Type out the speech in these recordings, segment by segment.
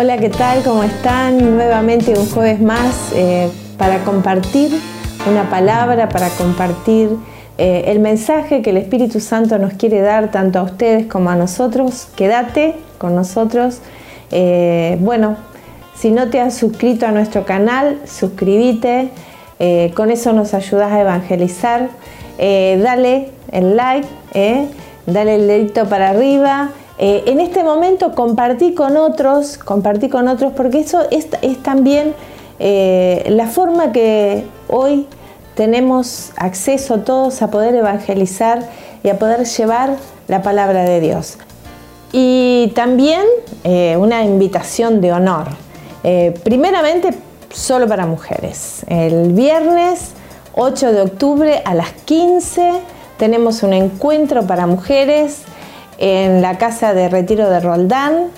Hola, ¿qué tal? ¿Cómo están? Nuevamente un jueves más eh, para compartir una palabra, para compartir eh, el mensaje que el Espíritu Santo nos quiere dar tanto a ustedes como a nosotros. Quédate con nosotros. Eh, bueno, si no te has suscrito a nuestro canal, suscríbete. con eso nos ayudas a evangelizar. dale el like, dale el dedito para arriba eh, en este momento compartí con otros, compartí con otros, porque eso es, también eh, la forma que hoy tenemos acceso todos a poder evangelizar y a poder llevar la palabra de Dios. Y también eh, una invitación de honor. primeramente, solo para mujeres. El viernes 8 de octubre a las 15 tenemos un encuentro para mujeres en la casa de retiro de Roldán.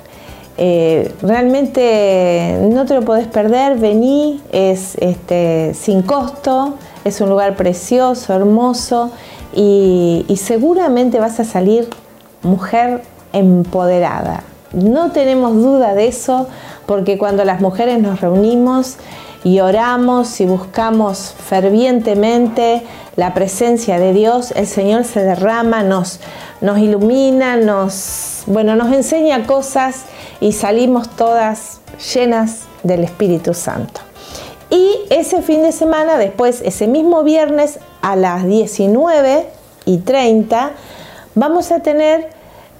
Eh, realmente no te lo podés perder, vení, es este, sin costo, es un lugar precioso, hermoso y, y seguramente vas a salir mujer empoderada. No tenemos duda de eso porque cuando las mujeres nos reunimos y oramos y buscamos fervientemente la presencia de Dios, el Señor se derrama, nos, nos ilumina, nos, bueno, nos enseña cosas y salimos todas llenas del Espíritu Santo. Y ese fin de semana, después, ese mismo viernes a las 19 y 30, vamos a tener,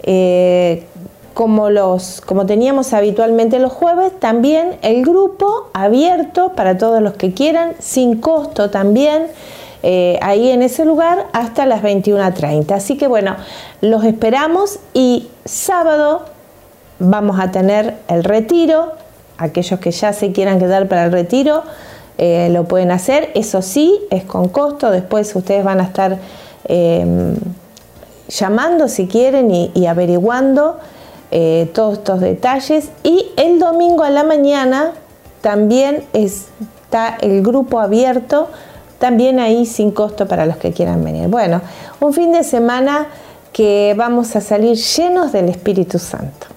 eh, como, los, como teníamos habitualmente los jueves, también el grupo abierto para todos los que quieran, sin costo también. Eh, ahí en ese lugar hasta las 21.30. Así que bueno, los esperamos y sábado vamos a tener el retiro. Aquellos que ya se quieran quedar para el retiro eh, lo pueden hacer. Eso sí, es con costo. Después ustedes van a estar em, llamando si quieren y, averiguando eh, todos estos detalles. Y el domingo a la mañana también está el grupo abierto también ahí sin costo para los que quieran venir. Bueno, un fin de semana que vamos a salir llenos del Espíritu Santo.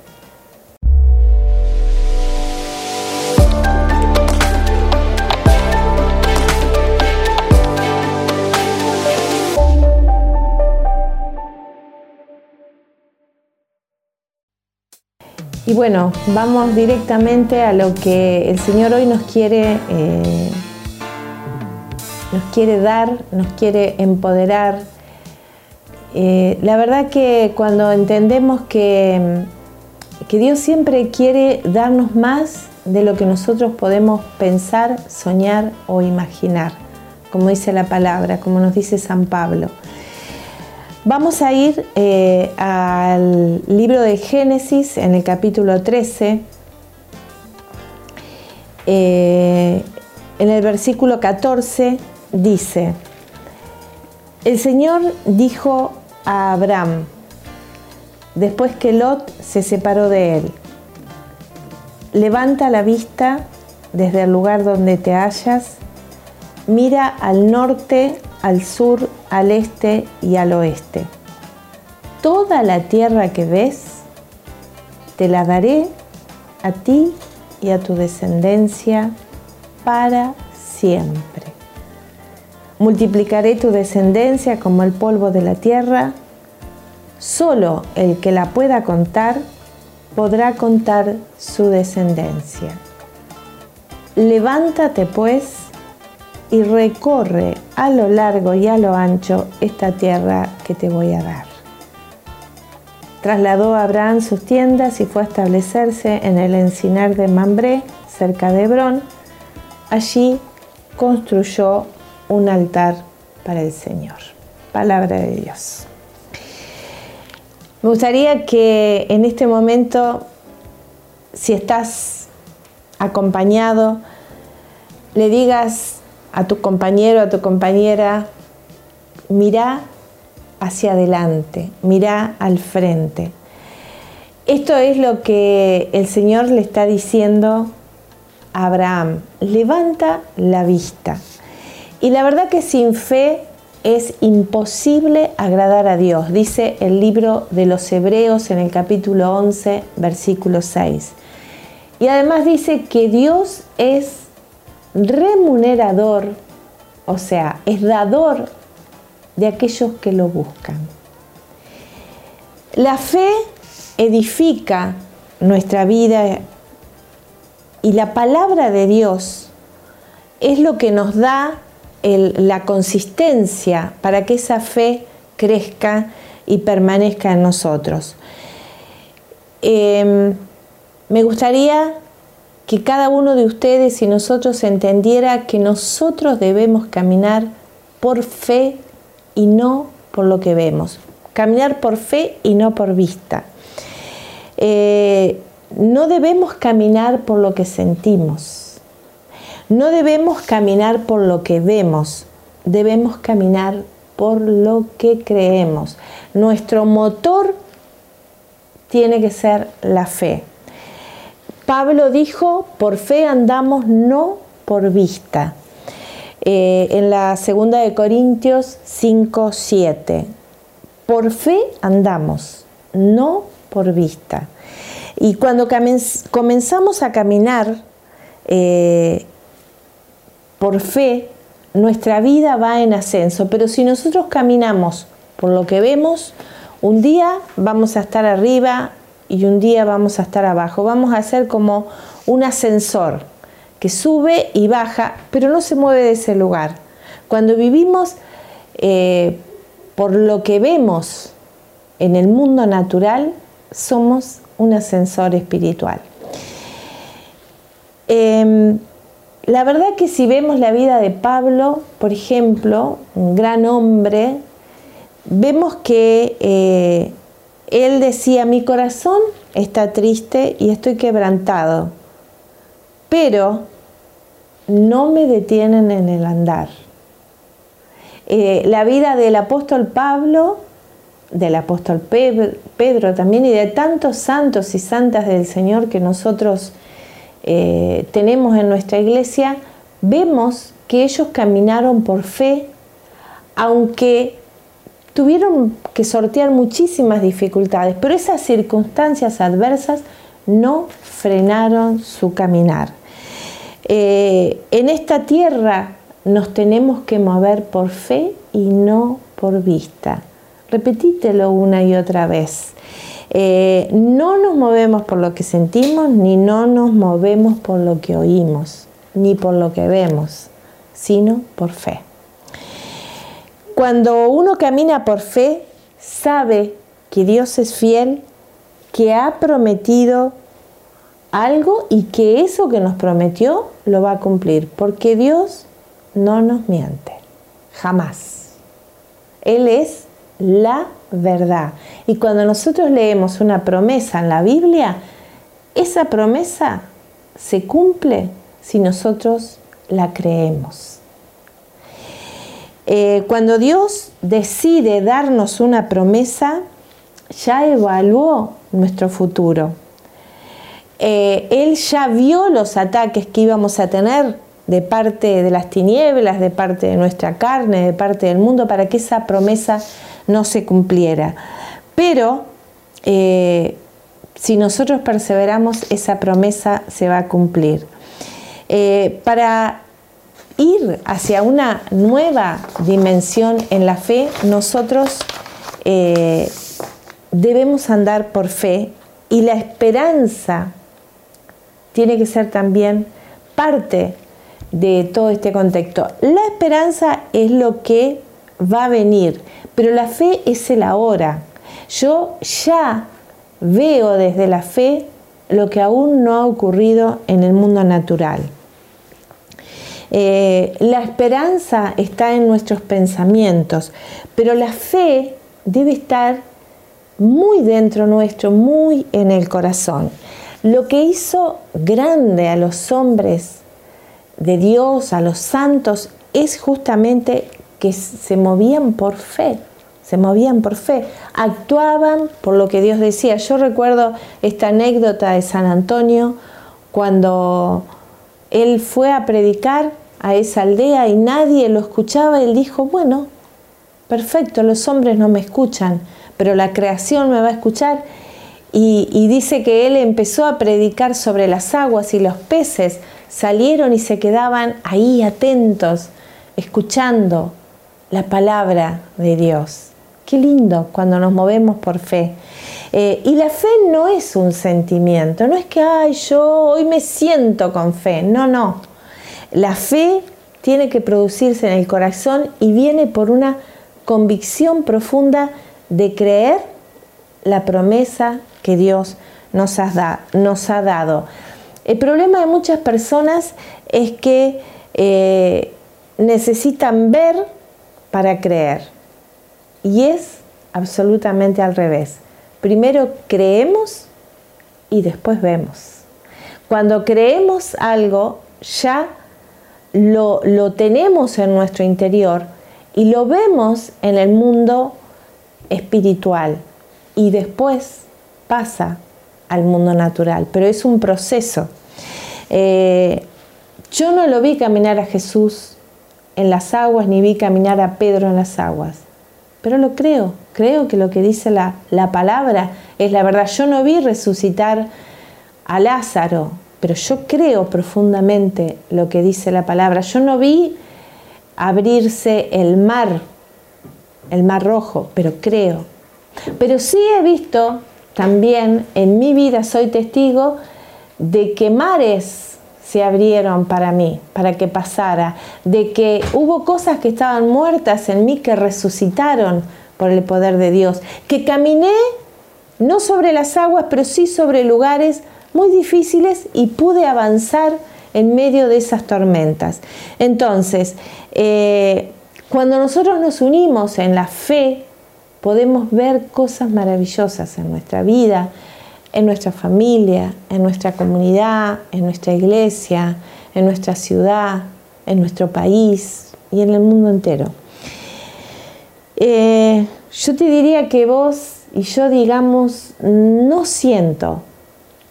Y bueno, vamos directamente a lo que el Señor hoy nos quiere eh, nos quiere dar, nos quiere empoderar. Eh, la verdad que cuando entendemos que, que Dios siempre quiere darnos más de lo que nosotros podemos pensar, soñar o imaginar, como dice la palabra, como nos dice San Pablo. Vamos a ir eh, al libro de Génesis en el capítulo 13. Eh, en el versículo 14 dice, el Señor dijo a Abraham, después que Lot se separó de él, levanta la vista desde el lugar donde te hallas, mira al norte, al sur, al este y al oeste. Toda la tierra que ves, te la daré a ti y a tu descendencia para siempre. Multiplicaré tu descendencia como el polvo de la tierra. Solo el que la pueda contar podrá contar su descendencia. Levántate pues y recorre a lo largo y a lo ancho esta tierra que te voy a dar. Trasladó a Abraham sus tiendas y fue a establecerse en el encinar de Mambré, cerca de Hebrón. Allí construyó un altar para el Señor. Palabra de Dios. Me gustaría que en este momento, si estás acompañado, le digas a tu compañero, a tu compañera, mira hacia adelante, mira al frente. Esto es lo que el Señor le está diciendo a Abraham. Levanta la vista. Y la verdad que sin fe es imposible agradar a Dios, dice el libro de los Hebreos en el capítulo 11, versículo 6. Y además dice que Dios es remunerador, o sea, es dador de aquellos que lo buscan. La fe edifica nuestra vida y la palabra de Dios es lo que nos da la consistencia para que esa fe crezca y permanezca en nosotros. Em, me gustaría que cada uno de ustedes y nosotros entendiera que nosotros debemos caminar por fe y no por lo que vemos. Caminar por fe y no por vista. Eh, no debemos caminar por lo que sentimos no debemos caminar por lo que vemos, debemos caminar por lo que creemos. Nuestro motor tiene que ser la fe. Pablo dijo, por fe andamos, no por vista. Eh, en la segunda de Corintios 5, 7. Por fe andamos, no por vista. Y cuando comenzamos a caminar eh, por fe, nuestra vida va en ascenso, pero si nosotros caminamos por lo que vemos, un día vamos a estar arriba y un día vamos a estar abajo. Vamos a ser como un ascensor que sube y baja, pero no se mueve de ese lugar. Cuando vivimos eh, por lo que vemos en el mundo natural, somos un ascensor espiritual. Em, la verdad que si vemos la vida de Pablo, por ejemplo, un gran hombre, vemos que eh, él decía, mi corazón está triste y estoy quebrantado, pero no me detienen en el andar. Eh, la vida del apóstol Pablo, del apóstol Pedro también y de tantos santos y santas del Señor que nosotros eh, tenemos en nuestra iglesia, vemos que ellos caminaron por fe, aunque tuvieron que sortear muchísimas dificultades, pero esas circunstancias adversas no frenaron su caminar. Eh, en esta tierra nos tenemos que mover por fe y no por vista. Repetítelo una y otra vez. Eh, no nos movemos por lo que sentimos, ni no nos movemos por lo que oímos, ni por lo que vemos, sino por fe. Cuando uno camina por fe, sabe que Dios es fiel, que ha prometido algo y que eso que nos prometió lo va a cumplir, porque Dios no nos miente, jamás. Él es la verdad. Y cuando nosotros leemos una promesa en la Biblia, esa promesa se cumple si nosotros la creemos. Eh, cuando Dios decide darnos una promesa, ya evaluó nuestro futuro. Eh, él ya vio los ataques que íbamos a tener de parte de las tinieblas, de parte de nuestra carne, de parte del mundo, para que esa promesa no se cumpliera. Pero eh, si nosotros perseveramos, esa promesa se va a cumplir. Para ir hacia una nueva dimensión en la fe, nosotros eh, debemos andar por fe y la esperanza tiene que ser también parte de todo este contexto. La esperanza es lo que va a venir, pero la fe es el ahora. Yo ya veo desde la fe lo que aún no ha ocurrido en el mundo natural. Eh, la esperanza está en nuestros pensamientos, pero la fe debe estar muy dentro nuestro, muy en el corazón. Lo que hizo grande a los hombres de Dios, a los santos, es justamente que se movían por fe, se movían por fe, actuaban por lo que Dios decía. Yo recuerdo esta anécdota de San Antonio cuando él fue a predicar a esa aldea y nadie lo escuchaba, él dijo, bueno, perfecto, los hombres no me escuchan, pero la creación me va a escuchar. y, dice que él empezó a predicar sobre las aguas y los peces salieron y se quedaban ahí atentos, escuchando la palabra de Dios. Qué lindo cuando nos movemos por fe. Eh, y la fe no es un sentimiento, no es que, ay, yo hoy me siento con fe. No, no. La fe tiene que producirse en el corazón y viene por una convicción profunda de creer la promesa que Dios nos ha, nos ha dado. El problema de muchas personas es que eh, necesitan ver para creer. Y es absolutamente al revés. Primero creemos y después vemos. Cuando creemos algo, ya lo, lo tenemos en nuestro interior y lo vemos en el mundo espiritual. Y después pasa al mundo natural, pero es un proceso. Eh, yo no lo vi caminar a Jesús en las aguas, ni vi caminar a Pedro en las aguas, pero lo creo, creo que lo que dice la, la palabra es la verdad. Yo no vi resucitar a Lázaro, pero yo creo profundamente lo que dice la palabra. Yo no vi abrirse el mar, el mar rojo, pero creo. Pero sí he visto también en mi vida soy testigo de que mares se abrieron para mí, para que pasara, de que hubo cosas que estaban muertas en mí que resucitaron por el poder de Dios, que caminé no sobre las aguas, pero sí sobre lugares muy difíciles y pude avanzar en medio de esas tormentas. Entonces, eh, cuando nosotros nos unimos en la fe, podemos ver cosas maravillosas en nuestra vida, en nuestra familia, en nuestra comunidad, en nuestra iglesia, en nuestra ciudad, en nuestro país y en el mundo entero. Eh, yo te diría que vos y yo digamos, no siento,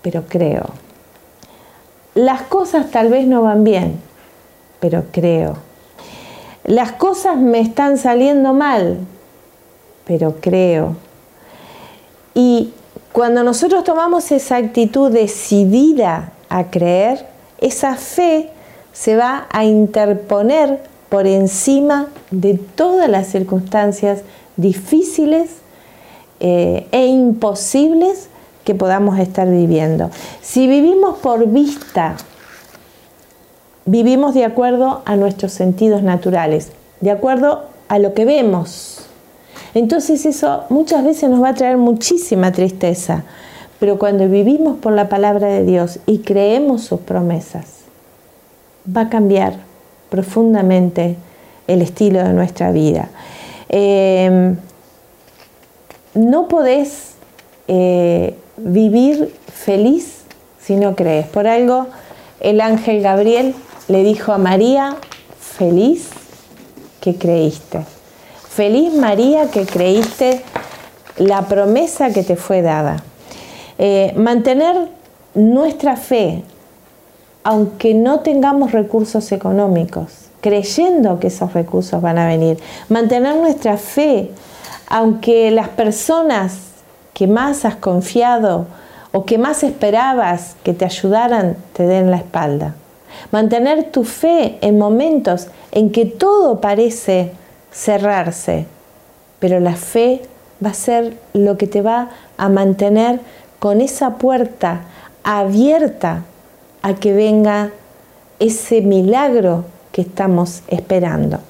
pero creo. Las cosas tal vez no van bien, pero creo. Las cosas me están saliendo mal, pero creo. Y cuando nosotros tomamos esa actitud decidida a creer, esa fe se va a interponer por encima de todas las circunstancias difíciles eh, e imposibles que podamos estar viviendo. Si vivimos por vista, vivimos de acuerdo a nuestros sentidos naturales, de acuerdo a lo que vemos, entonces eso muchas veces nos va a traer muchísima tristeza, pero cuando vivimos por la palabra de Dios y creemos sus promesas, va a cambiar profundamente el estilo de nuestra vida. Em, no podés eh, vivir feliz si no crees. Por algo el ángel Gabriel le dijo a María, feliz que creíste. Feliz María que creíste la promesa que te fue dada. Eh, mantener nuestra fe, aunque no tengamos recursos económicos, creyendo que esos recursos van a venir. Mantener nuestra fe, aunque las personas que más has confiado o que más esperabas que te ayudaran te den la espalda. Mantener tu fe en momentos en que todo parece cerrarse, pero la fe va a ser lo que te va a mantener con esa puerta abierta a que venga ese milagro que estamos esperando.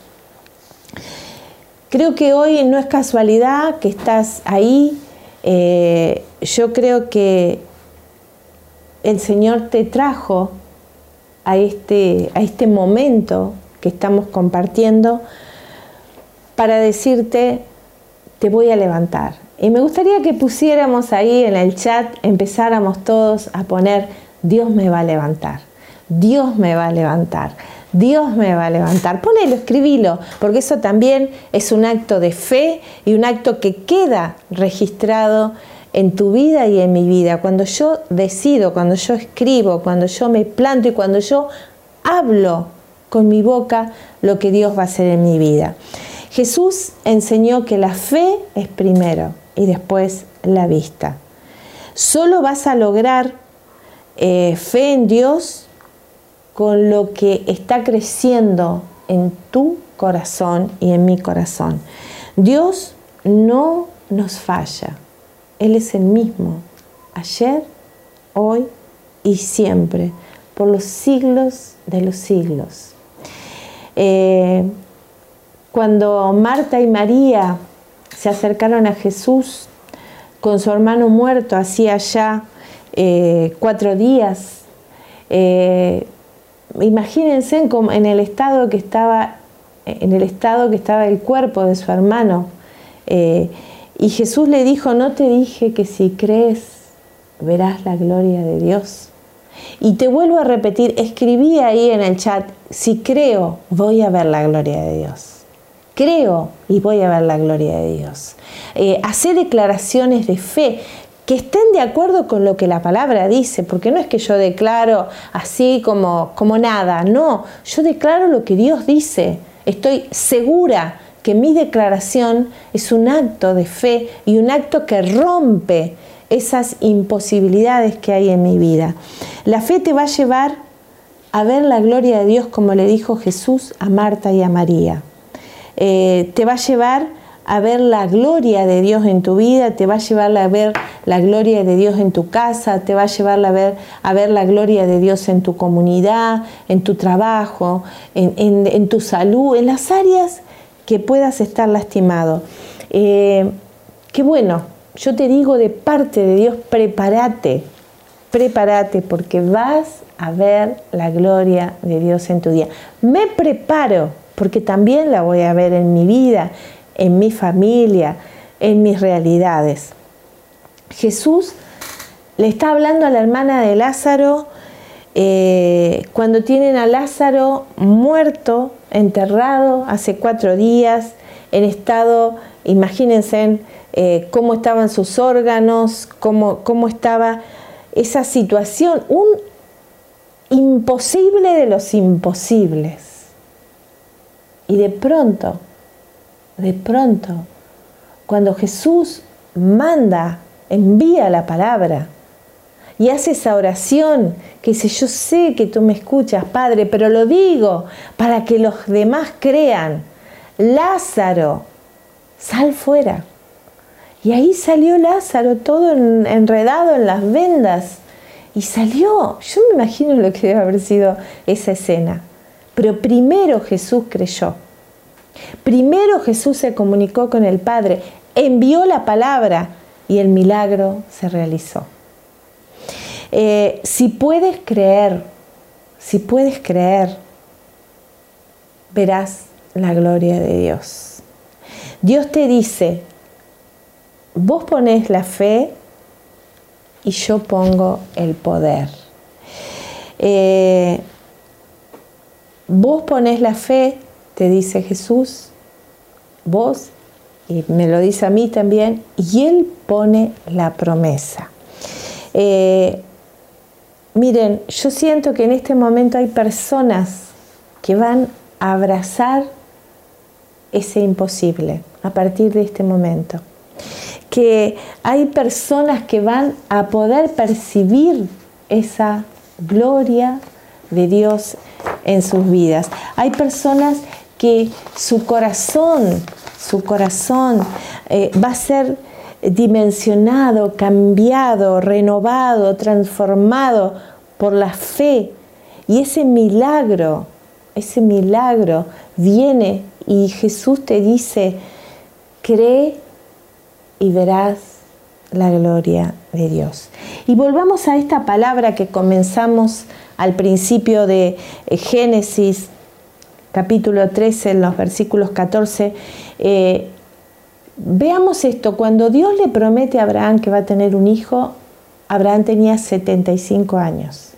Creo que hoy no es casualidad que estás ahí. Eh, yo creo que el Señor te trajo a este, a este momento que estamos compartiendo para decirte, te voy a levantar. Y me gustaría que pusiéramos ahí en el chat, empezáramos todos a poner, Dios me va a levantar, Dios me va a levantar, Dios me va a levantar. Ponelo, escribilo, porque eso también es un acto de fe y un acto que queda registrado en tu vida y en mi vida. Cuando yo decido, cuando yo escribo, cuando yo me planto y cuando yo hablo con mi boca lo que Dios va a hacer en mi vida. Jesús enseñó que la fe es primero y después la vista. Solo vas a lograr eh, fe en Dios con lo que está creciendo en tu corazón y en mi corazón. Dios no nos falla. Él es el mismo, ayer, hoy y siempre, por los siglos de los siglos. Eh, cuando Marta y María se acercaron a Jesús con su hermano muerto hacía ya eh, cuatro días, eh, imagínense en el estado que estaba el cuerpo de su hermano. Eh, y Jesús le dijo, no te dije que si crees verás la gloria de Dios. Y te vuelvo a repetir, escribí ahí en el chat, si creo, voy a ver la gloria de Dios. Creo y voy a ver la gloria de Dios. Eh, hace declaraciones de fe que estén de acuerdo con lo que la palabra dice, porque no es que yo declaro así como, como nada, no, yo declaro lo que Dios dice. Estoy segura que mi declaración es un acto de fe y un acto que rompe esas imposibilidades que hay en mi vida. La fe te va a llevar a ver la gloria de Dios como le dijo Jesús a Marta y a María. Eh, te va a llevar a ver la gloria de Dios en tu vida, te va a llevar a ver la gloria de Dios en tu casa, te va a llevar a ver, a ver la gloria de Dios en tu comunidad, en tu trabajo, en, tu salud, en las áreas que puedas estar lastimado. Eh, qué bueno, yo te digo de parte de Dios, prepárate, prepárate porque vas a ver la gloria de Dios en tu día. Me preparo porque también la voy a ver en mi vida, en mi familia, en mis realidades. Jesús le está hablando a la hermana de Lázaro eh, cuando tienen a Lázaro muerto, enterrado hace cuatro días, en estado, imagínense eh, cómo estaban sus órganos, cómo, cómo estaba esa situación, un imposible de los imposibles. Y de pronto de pronto, cuando Jesús manda, envía la palabra y hace esa oración que dice, yo sé que tú me escuchas, Padre, pero lo digo para que los demás crean. Lázaro, sal fuera. Y ahí salió Lázaro todo enredado en las vendas. Y salió. Yo me imagino lo que debe haber sido esa escena. Pero primero Jesús creyó. Primero Jesús se comunicó con el Padre, envió la palabra y el milagro se realizó. Eh, si puedes creer, si puedes creer, verás la gloria de Dios. Dios te dice, vos pones la fe y yo pongo el poder. Eh, vos pones la fe te dice Jesús, vos, y me lo dice a mí también, y Él pone la promesa. Eh, miren, yo siento que en este momento hay personas que van a abrazar ese imposible a partir de este momento. Que hay personas que van a poder percibir esa gloria de Dios en sus vidas. Hay personas que su corazón, su corazón eh, va a ser dimensionado, cambiado, renovado, transformado por la fe. Y ese milagro, ese milagro viene y Jesús te dice, cree y verás la gloria de Dios. Y volvamos a esta palabra que comenzamos al principio de eh, Génesis capítulo 13, en los versículos 14, eh, veamos esto, cuando Dios le promete a Abraham que va a tener un hijo, Abraham tenía 75 años.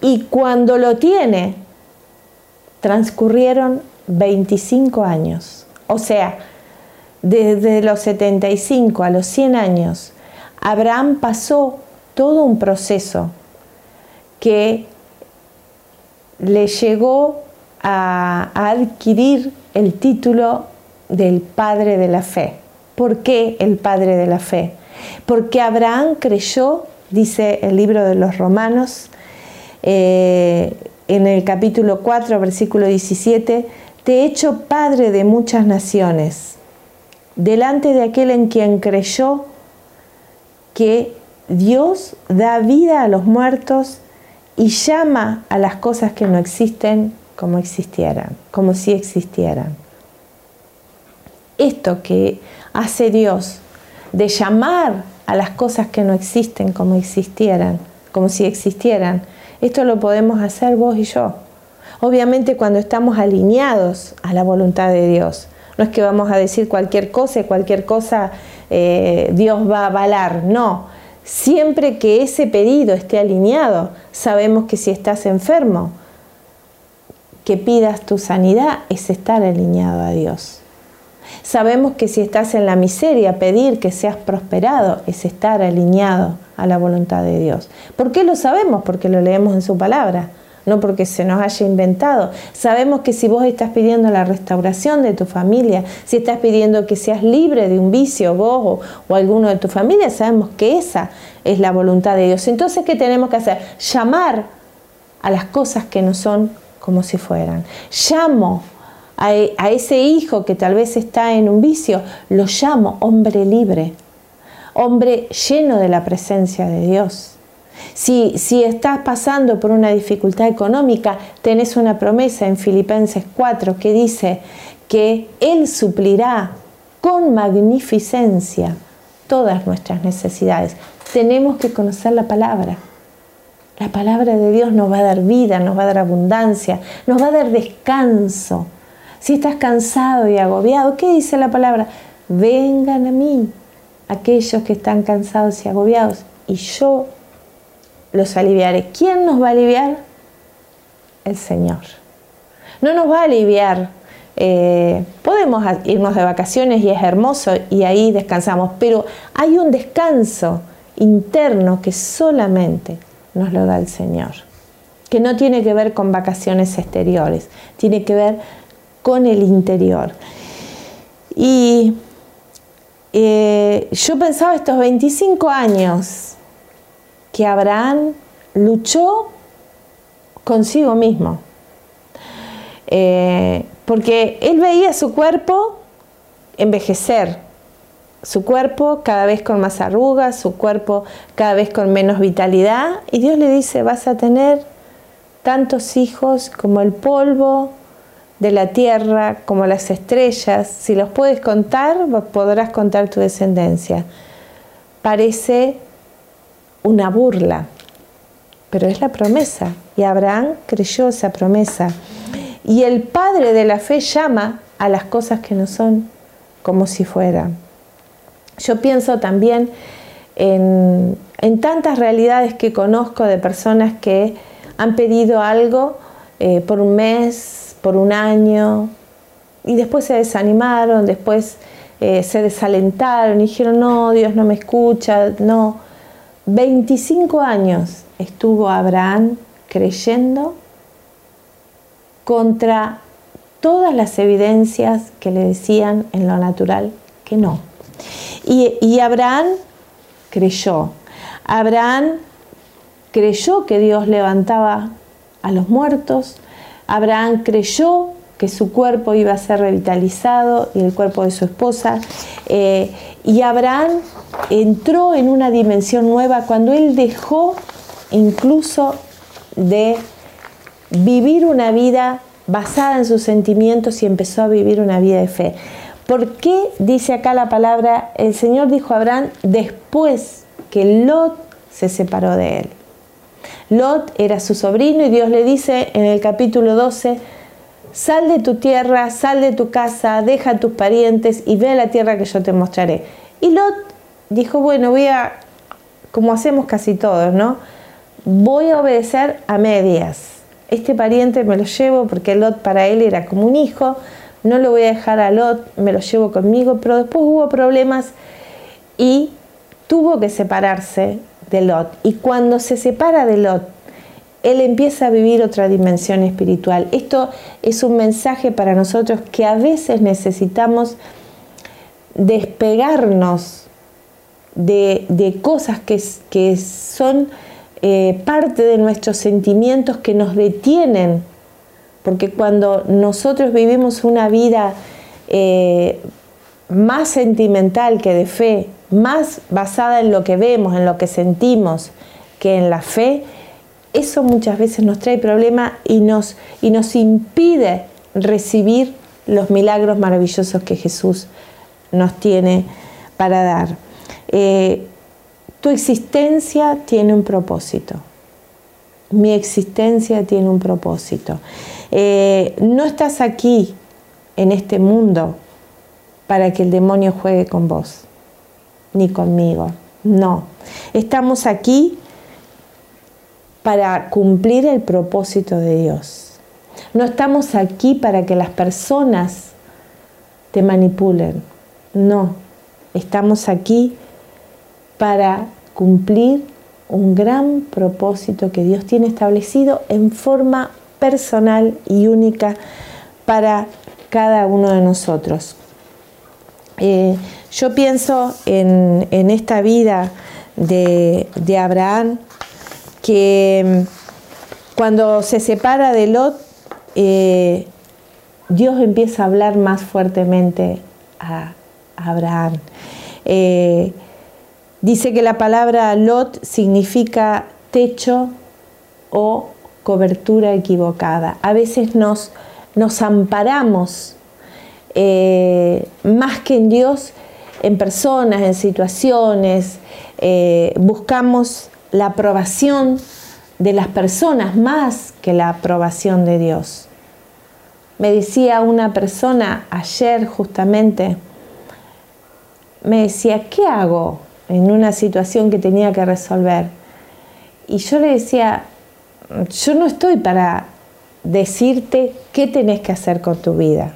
Y cuando lo tiene, transcurrieron 25 años. O sea, desde los 75 a los 100 años, Abraham pasó todo un proceso que le llegó a, adquirir el título del Padre de la Fe. ¿Por qué el Padre de la Fe? Porque Abraham creyó, dice el libro de los Romanos, eh, en el capítulo 4, versículo 17, te he hecho padre de muchas naciones, delante de aquel en quien creyó que Dios da vida a los muertos y llama a las cosas que no existen como existieran, como si existieran. Esto que hace Dios de llamar a las cosas que no existen como existieran, como si existieran, esto lo podemos hacer vos y yo. Obviamente cuando estamos alineados a la voluntad de Dios. No es que vamos a decir cualquier cosa y cualquier cosa eh, Dios va a avalar, no. Siempre que ese pedido esté alineado, sabemos que si estás enfermo, que pidas tu sanidad es estar alineado a Dios. Sabemos que si estás en la miseria, pedir que seas prosperado es estar alineado a la voluntad de Dios. ¿Por qué lo sabemos? Porque lo leemos en su palabra, no porque se nos haya inventado. Sabemos que si vos estás pidiendo la restauración de tu familia, si estás pidiendo que seas libre de un vicio, vos o, alguno de tu familia, sabemos que esa es la voluntad de Dios. Entonces, ¿qué tenemos que hacer? Llamar a las cosas que no son como si fueran. Llamo a, a, ese hijo que tal vez está en un vicio, lo llamo hombre libre, hombre lleno de la presencia de Dios. Si, estás pasando por una dificultad económica, tenés una promesa en Filipenses 4 que dice que Él suplirá con magnificencia todas nuestras necesidades. Tenemos que conocer la palabra. La palabra de Dios nos va a dar vida, nos va a dar abundancia, nos va a dar descanso. Si estás cansado y agobiado, ¿qué dice la palabra? Vengan a mí aquellos que están cansados y agobiados y yo los aliviaré. ¿Quién nos va a aliviar? El Señor. No nos va a aliviar. Eh, podemos irnos de vacaciones y es hermoso y ahí descansamos, pero hay un descanso interno que solamente nos lo da el Señor, que no tiene que ver con vacaciones exteriores, tiene que ver con el interior. Y eh, yo pensaba estos 25 años que Abraham luchó consigo mismo, eh, porque él veía su cuerpo envejecer, su cuerpo cada vez con más arrugas, su cuerpo cada vez con menos vitalidad. Y Dios le dice, vas a tener tantos hijos como el polvo de la tierra, como las estrellas. Si los puedes contar, podrás contar tu descendencia. Parece una burla, pero es la promesa. Y Abraham creyó esa promesa. Y el padre de la fe llama a las cosas que no son como si fueran. Yo pienso también en, tantas realidades que conozco de personas que han pedido algo eh, por un mes, por un año, y después se desanimaron, después eh, se desalentaron y dijeron, no, Dios no me escucha, no. 25 años estuvo Abraham creyendo contra todas las evidencias que le decían en lo natural que no. Y, Abraham creyó. Abraham creyó que Dios levantaba a los muertos. Abraham creyó que su cuerpo iba a ser revitalizado y el cuerpo de su esposa. Eh, y Abraham entró en una dimensión nueva cuando él dejó incluso de vivir una vida basada en sus sentimientos y empezó a vivir una vida de fe. ¿Por qué dice acá la palabra, el Señor dijo a Abraham después que Lot se separó de él? Lot era su sobrino y Dios le dice en el capítulo 12, sal de tu tierra, sal de tu casa, deja a tus parientes y ve a la tierra que yo te mostraré. Y Lot dijo, bueno, voy a, como hacemos casi todos, ¿no? Voy a obedecer a medias. Este pariente me lo llevo porque Lot para él era como un hijo, no lo voy a dejar a Lot, me lo llevo conmigo, pero después hubo problemas y tuvo que separarse de Lot. Y cuando se separa de Lot, él empieza a vivir otra dimensión espiritual. Esto es un mensaje para nosotros que a veces necesitamos despegarnos de, cosas que, que son eh, parte de nuestros sentimientos que nos detienen, porque cuando nosotros vivimos una vida eh, más sentimental que de fe, más basada en lo que vemos, en lo que sentimos, que en la fe, eso muchas veces nos trae problemas y nos, y nos impide recibir los milagros maravillosos que Jesús nos tiene para dar. Eh, tu existencia tiene un propósito. Mi existencia tiene un propósito. Eh, no estás aquí en este mundo para que el demonio juegue con vos, ni conmigo. No. Estamos aquí para cumplir el propósito de Dios. No estamos aquí para que las personas te manipulen. No. Estamos aquí para cumplir un gran propósito que Dios tiene establecido en forma personal y única para cada uno de nosotros. Eh, yo pienso en, esta vida de, Abraham que mm, cuando se separa de Lot, eh, Dios empieza a hablar más fuertemente a, Abraham. Eh, Dice que la palabra Lot significa techo o cobertura equivocada. A veces nos, nos amparamos eh, más que en Dios, en personas, en situaciones, buscamos la aprobación de las personas más que la aprobación de Dios. Me decía una persona ayer justamente, me decía, ¿qué hago? en una situación que tenía que resolver. Y yo le decía, yo no estoy para decirte qué tenés que hacer con tu vida.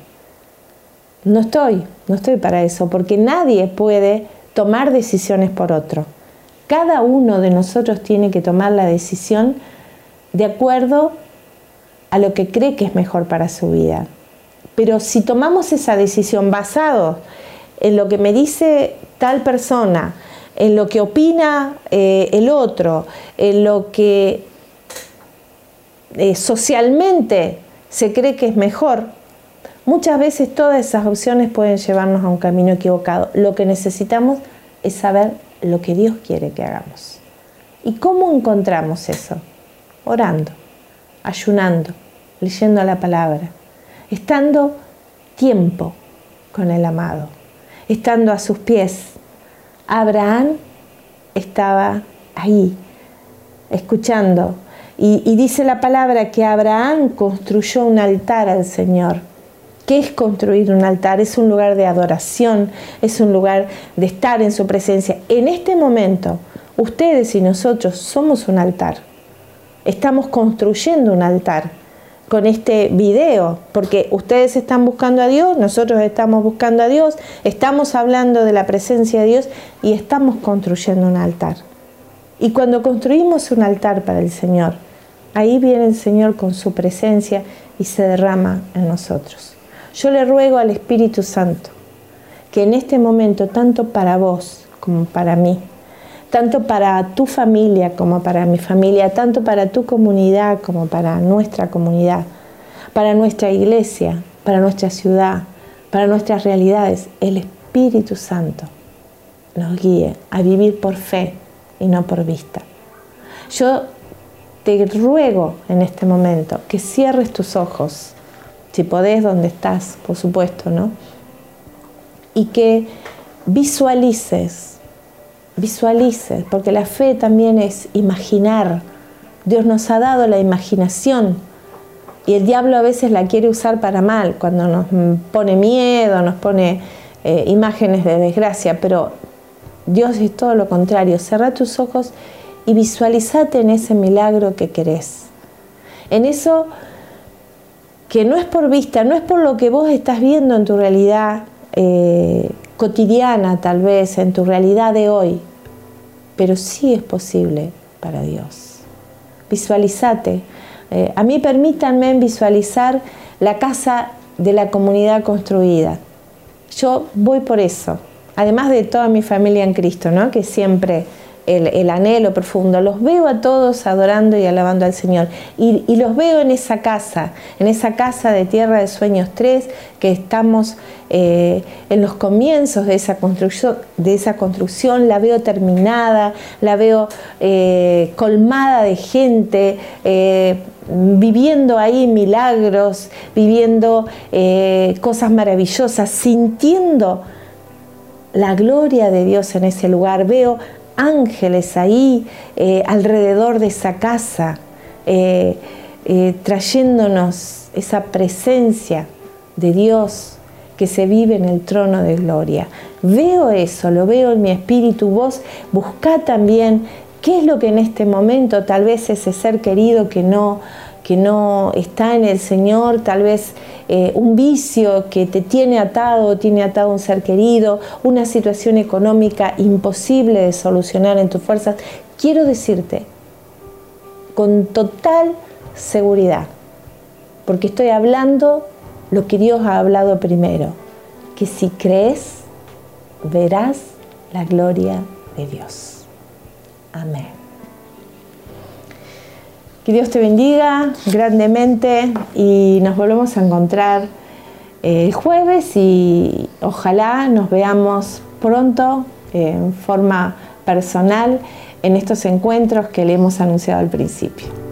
No estoy, no estoy para eso, porque nadie puede tomar decisiones por otro. Cada uno de nosotros tiene que tomar la decisión de acuerdo a lo que cree que es mejor para su vida. Pero si tomamos esa decisión basado en lo que me dice tal persona, en lo que opina eh, el otro, en lo que eh, socialmente se cree que es mejor, muchas veces todas esas opciones pueden llevarnos a un camino equivocado. Lo que necesitamos es saber lo que Dios quiere que hagamos. ¿Y cómo encontramos eso? Orando, ayunando, leyendo la palabra, estando tiempo con el amado, estando a sus pies, Abraham estaba ahí, escuchando. Y, dice la palabra que Abraham construyó un altar al Señor. ¿Qué es construir un altar? Es un lugar de adoración, es un lugar de estar en su presencia. En este momento, ustedes y nosotros somos un altar. Estamos construyendo un altar con este video, porque ustedes están buscando a Dios, nosotros estamos buscando a Dios, estamos hablando de la presencia de Dios y estamos construyendo un altar. Y cuando construimos un altar para el Señor, ahí viene el Señor con su presencia y se derrama en nosotros. Yo le ruego al Espíritu Santo que en este momento, tanto para vos como para mí, tanto para tu familia como para mi familia, tanto para tu comunidad como para nuestra comunidad, para nuestra iglesia, para nuestra ciudad, para nuestras realidades. El Espíritu Santo nos guíe a vivir por fe y no por vista. Yo te ruego en este momento que cierres tus ojos, si podés donde estás, por supuesto, ¿no? Y que visualices visualice, porque la fe también es imaginar. Dios nos ha dado la imaginación y el diablo a veces la quiere usar para mal, cuando nos pone miedo, nos pone eh, imágenes de desgracia, pero Dios es todo lo contrario. Cerra tus ojos y visualizate en ese milagro que querés. En eso que no es por vista, no es por lo que vos estás viendo en tu realidad eh, cotidiana tal vez, en tu realidad de hoy, pero sí es posible para Dios. Visualizate. Eh, a mí permítanme visualizar la casa de la comunidad construida. Yo voy por eso. además de toda mi familia en Cristo, ¿no? que siempre el, anhelo profundo. Los veo a todos adorando y alabando al Señor. Y, los veo en esa casa, en esa casa de Tierra de Sueños 3, que estamos eh, en los comienzos de esa, construcción, de esa construcción. La veo terminada, la veo eh, colmada de gente. Eh, viviendo ahí milagros, viviendo cosas maravillosas, sintiendo la gloria de Dios en ese lugar. Veo ángeles ahí eh, alrededor de esa casa, eh, eh, trayéndonos esa presencia de Dios que se vive en el trono de gloria. Veo eso, lo veo en mi espíritu. Vos buscá también qué es lo que en este momento tal vez ese ser querido que no que no está en el Señor, tal vez eh, un vicio que te tiene atado, tiene atado un ser querido, una situación económica imposible de solucionar en tus fuerzas, quiero decirte con total seguridad, porque estoy hablando lo que Dios ha hablado primero, que si crees, verás la gloria de Dios. Amén. Que Dios te bendiga grandemente y nos volvemos a encontrar eh, el jueves y ojalá nos veamos pronto en forma personal en estos encuentros que le hemos anunciado al principio.